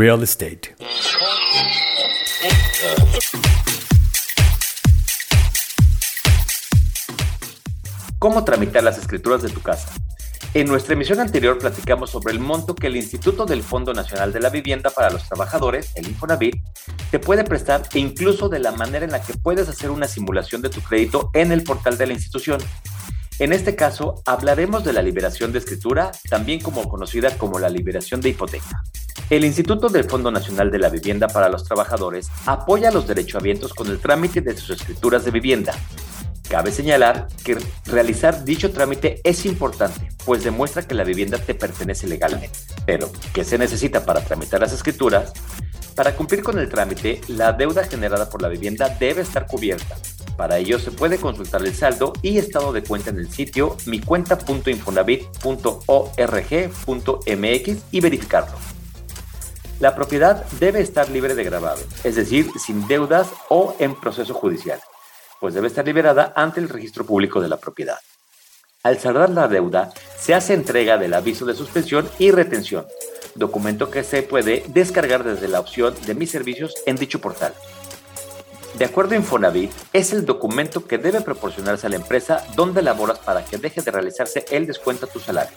Real Estate. ¿Cómo tramitar las escrituras de tu casa? En nuestra emisión anterior platicamos sobre el monto que el Instituto del Fondo Nacional de la Vivienda para los Trabajadores, el Infonavit, te puede prestar e incluso de la manera en la que puedes hacer una simulación de tu crédito en el portal de la institución. En este caso, hablaremos de la liberación de escritura, también como conocida como la liberación de hipoteca. El Instituto del Fondo Nacional de la Vivienda para los Trabajadores apoya a los derechohabientes con el trámite de sus escrituras de vivienda. Cabe señalar que realizar dicho trámite es importante, pues demuestra que la vivienda te pertenece legalmente. Pero, ¿qué se necesita para tramitar las escrituras? Para cumplir con el trámite, la deuda generada por la vivienda debe estar cubierta, para ello se puede consultar el saldo y estado de cuenta en el sitio micuenta.infonavit.org.mx y verificarlo. La propiedad debe estar libre de gravamen, es decir, sin deudas o en proceso judicial, pues debe estar liberada ante el registro público de la propiedad. Al saldar la deuda, se hace entrega del aviso de suspensión y retención, documento que se puede descargar desde la opción de mis servicios en dicho portal. De acuerdo a Infonavit, es el documento que debe proporcionarse a la empresa donde laboras para que deje de realizarse el descuento a tu salario.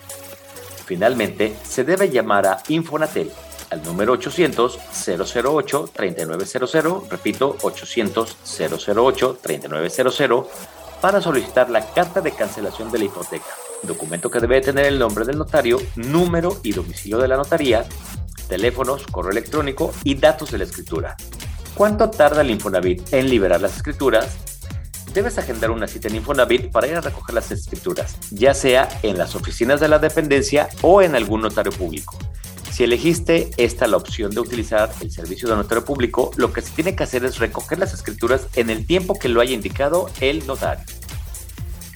Finalmente, se debe llamar a Infonatel al número 800-008-3900, repito, 800-008-3900, para solicitar la carta de cancelación de la hipoteca, documento que debe tener el nombre del notario, número y domicilio de la notaría, teléfonos, correo electrónico y datos de la escritura. ¿Cuánto tarda el Infonavit en liberar las escrituras? Debes agendar una cita en Infonavit para ir a recoger las escrituras, ya sea en las oficinas de la dependencia o en algún notario público. Si elegiste esta la opción de utilizar el servicio de notario público, lo que se tiene que hacer es recoger las escrituras en el tiempo que lo haya indicado el notario.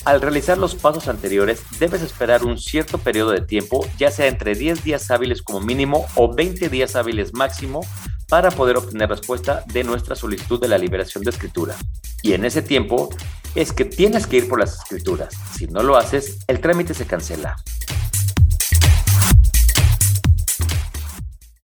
Al realizar los pasos anteriores, debes esperar un cierto periodo de tiempo, ya sea entre 10 días hábiles como mínimo o 20 días hábiles máximo, para poder obtener respuesta de nuestra solicitud de la liberación de escritura. Y en ese tiempo es que tienes que ir por las escrituras. Si no lo haces, el trámite se cancela.